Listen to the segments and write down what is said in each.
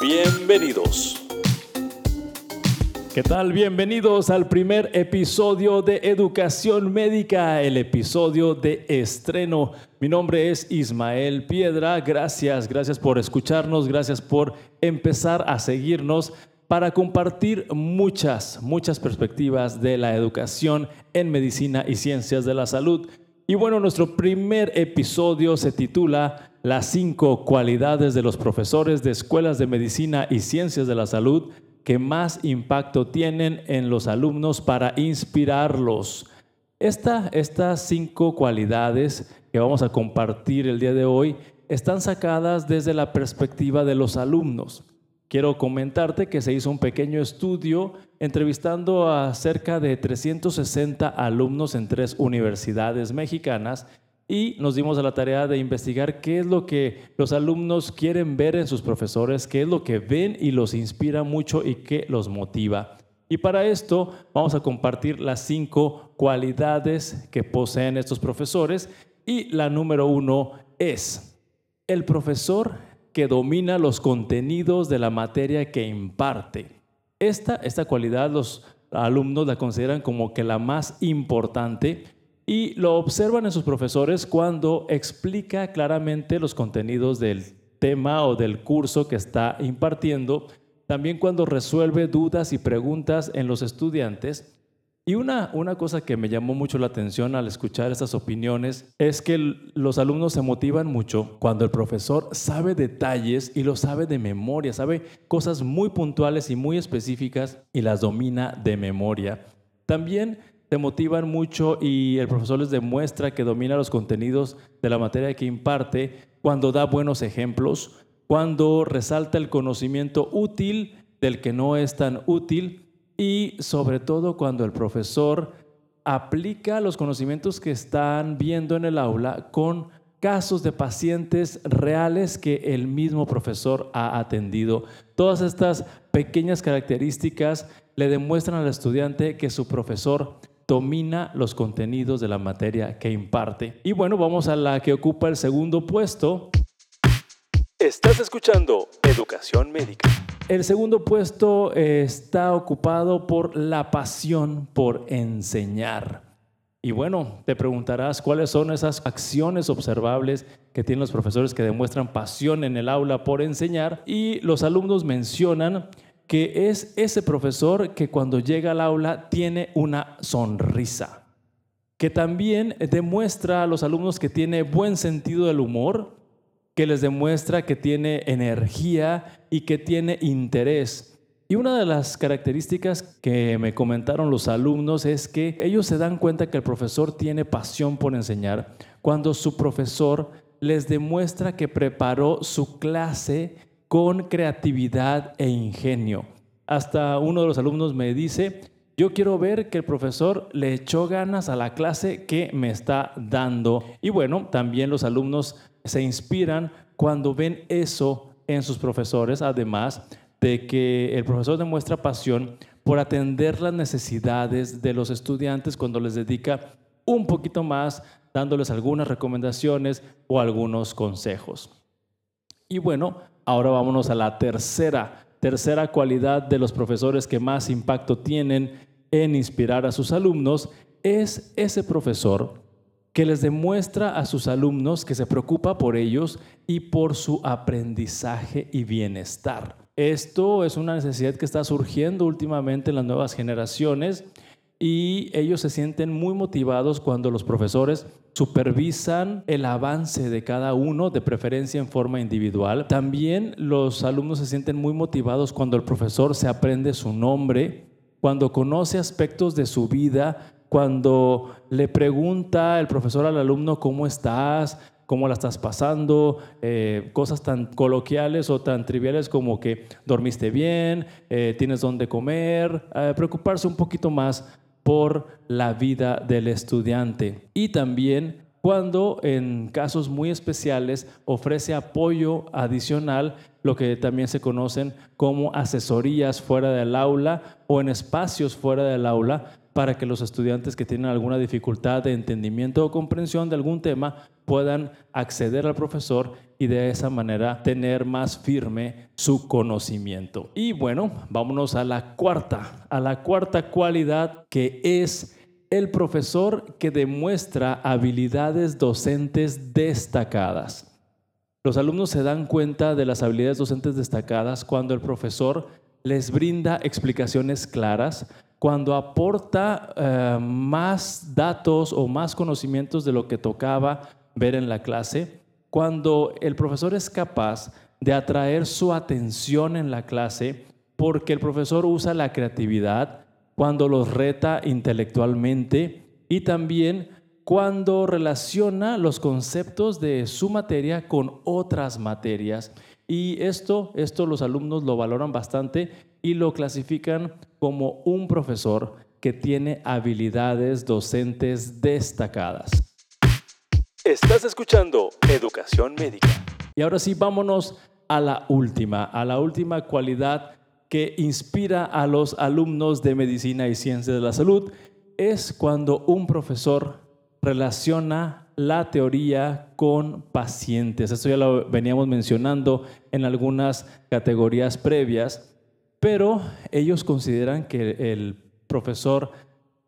Bienvenidos. ¿Qué tal? Bienvenidos al primer episodio de Educación Médica, el episodio de estreno. Mi nombre es Ismael Piedra. Gracias, gracias por escucharnos, gracias por empezar a seguirnos para compartir muchas, muchas perspectivas de la educación en medicina y ciencias de la salud. Y bueno, nuestro primer episodio se titula Las cinco cualidades de los profesores de escuelas de medicina y ciencias de la salud que más impacto tienen en los alumnos para inspirarlos. estas cinco cualidades que vamos a compartir el día de hoy están sacadas desde la perspectiva de los alumnos. Quiero comentarte que se hizo un pequeño estudio entrevistando a cerca de 360 alumnos en tres universidades mexicanas y nos dimos a la tarea de investigar qué es lo que los alumnos quieren ver en sus profesores, qué es lo que ven y los inspira mucho y qué los motiva. Y para esto vamos a compartir las cinco cualidades que poseen estos profesores y la número uno es el profesor que domina los contenidos de la materia que imparte. Esta, esta cualidad los alumnos la consideran como que la más importante y lo observan en sus profesores cuando explica claramente los contenidos del tema o del curso que está impartiendo, también cuando resuelve dudas y preguntas en los estudiantes. Y una, una cosa que me llamó mucho la atención al escuchar estas opiniones es que los alumnos se motivan mucho cuando el profesor sabe detalles y lo sabe de memoria, sabe cosas muy puntuales y muy específicas y las domina de memoria. También te motivan mucho y el profesor les demuestra que domina los contenidos de la materia que imparte cuando da buenos ejemplos, cuando resalta el conocimiento útil del que no es tan útil y sobre todo cuando el profesor aplica los conocimientos que están viendo en el aula con casos de pacientes reales que el mismo profesor ha atendido. Todas estas pequeñas características le demuestran al estudiante que su profesor domina los contenidos de la materia que imparte. Y bueno, vamos a la que ocupa el segundo puesto. Estás escuchando Educación Médica. El segundo puesto está ocupado por la pasión por enseñar. Y bueno, te preguntarás cuáles son esas acciones observables que tienen los profesores que demuestran pasión en el aula por enseñar. Y los alumnos mencionan que es ese profesor que cuando llega al aula tiene una sonrisa, que también demuestra a los alumnos que tiene buen sentido del humor, que les demuestra que tiene energía y que tiene interés. Y una de las características que me comentaron los alumnos es que ellos se dan cuenta que el profesor tiene pasión por enseñar cuando su profesor les demuestra que preparó su clase con creatividad e ingenio. Hasta uno de los alumnos me dice, yo quiero ver que el profesor le echó ganas a la clase que me está dando. Y bueno, también los alumnos se inspiran cuando ven eso en sus profesores, además de que el profesor demuestra pasión por atender las necesidades de los estudiantes cuando les dedica un poquito más, dándoles algunas recomendaciones o algunos consejos. Y bueno, Ahora vámonos a la tercera, tercera cualidad de los profesores que más impacto tienen en inspirar a sus alumnos es ese profesor que les demuestra a sus alumnos que se preocupa por ellos y por su aprendizaje y bienestar. Esto es una necesidad que está surgiendo últimamente en las nuevas generaciones y ellos se sienten muy motivados cuando los profesores supervisan el avance de cada uno, de preferencia en forma individual. También los alumnos se sienten muy motivados cuando el profesor se aprende su nombre, cuando conoce aspectos de su vida, cuando le pregunta el profesor al alumno cómo estás, cómo la estás pasando, eh, cosas tan coloquiales o tan triviales como que dormiste bien, eh, tienes dónde comer, eh, preocuparse un poquito más por la vida del estudiante. Y también cuando en casos muy especiales ofrece apoyo adicional, lo que también se conocen como asesorías fuera del aula o en espacios fuera del aula para que los estudiantes que tienen alguna dificultad de entendimiento o comprensión de algún tema puedan acceder al profesor y de esa manera tener más firme su conocimiento. Y bueno, vámonos a la cuarta, a la cuarta cualidad que es el profesor que demuestra habilidades docentes destacadas. Los alumnos se dan cuenta de las habilidades docentes destacadas cuando el profesor les brinda explicaciones claras, cuando aporta eh, más datos o más conocimientos de lo que tocaba ver en la clase, cuando el profesor es capaz de atraer su atención en la clase porque el profesor usa la creatividad, cuando los reta intelectualmente y también cuando relaciona los conceptos de su materia con otras materias. Y esto, esto los alumnos lo valoran bastante y lo clasifican como un profesor que tiene habilidades docentes destacadas. Estás escuchando Educación Médica. Y ahora sí, vámonos a la última, a la última cualidad que inspira a los alumnos de medicina y ciencias de la salud es cuando un profesor relaciona la teoría con pacientes. Esto ya lo veníamos mencionando en algunas categorías previas pero ellos consideran que el profesor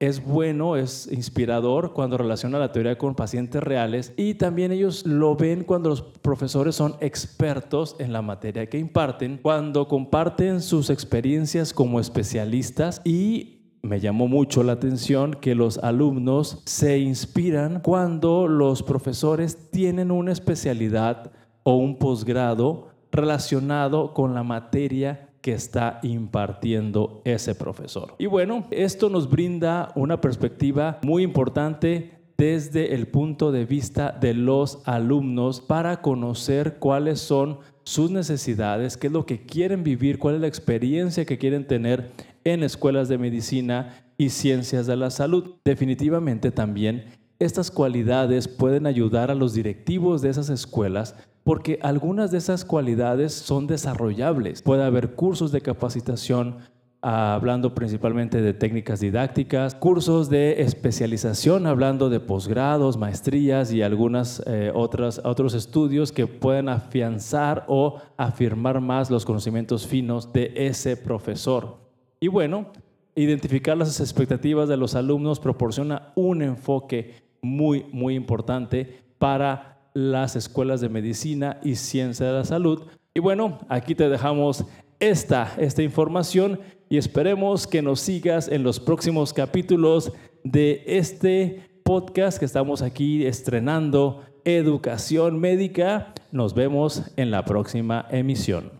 es bueno, es inspirador cuando relaciona la teoría con pacientes reales y también ellos lo ven cuando los profesores son expertos en la materia que imparten, cuando comparten sus experiencias como especialistas y me llamó mucho la atención que los alumnos se inspiran cuando los profesores tienen una especialidad o un posgrado relacionado con la materia que está impartiendo ese profesor. Y bueno, esto nos brinda una perspectiva muy importante desde el punto de vista de los alumnos para conocer cuáles son sus necesidades, qué es lo que quieren vivir, cuál es la experiencia que quieren tener en escuelas de medicina y ciencias de la salud. Definitivamente también estas cualidades pueden ayudar a los directivos de esas escuelas porque algunas de esas cualidades son desarrollables. Puede haber cursos de capacitación ah, hablando principalmente de técnicas didácticas, cursos de especialización hablando de posgrados, maestrías y algunas eh, otras otros estudios que pueden afianzar o afirmar más los conocimientos finos de ese profesor. Y bueno, identificar las expectativas de los alumnos proporciona un enfoque muy muy importante para las escuelas de medicina y ciencia de la salud. Y bueno, aquí te dejamos esta, esta información y esperemos que nos sigas en los próximos capítulos de este podcast que estamos aquí estrenando, Educación Médica. Nos vemos en la próxima emisión.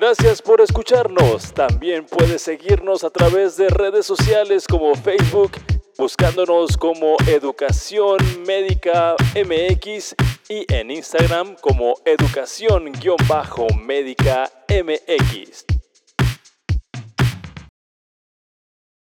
Gracias por escucharnos. También puedes seguirnos a través de redes sociales como Facebook, buscándonos como Educación Médica MX y en Instagram como Educación-Médica MX.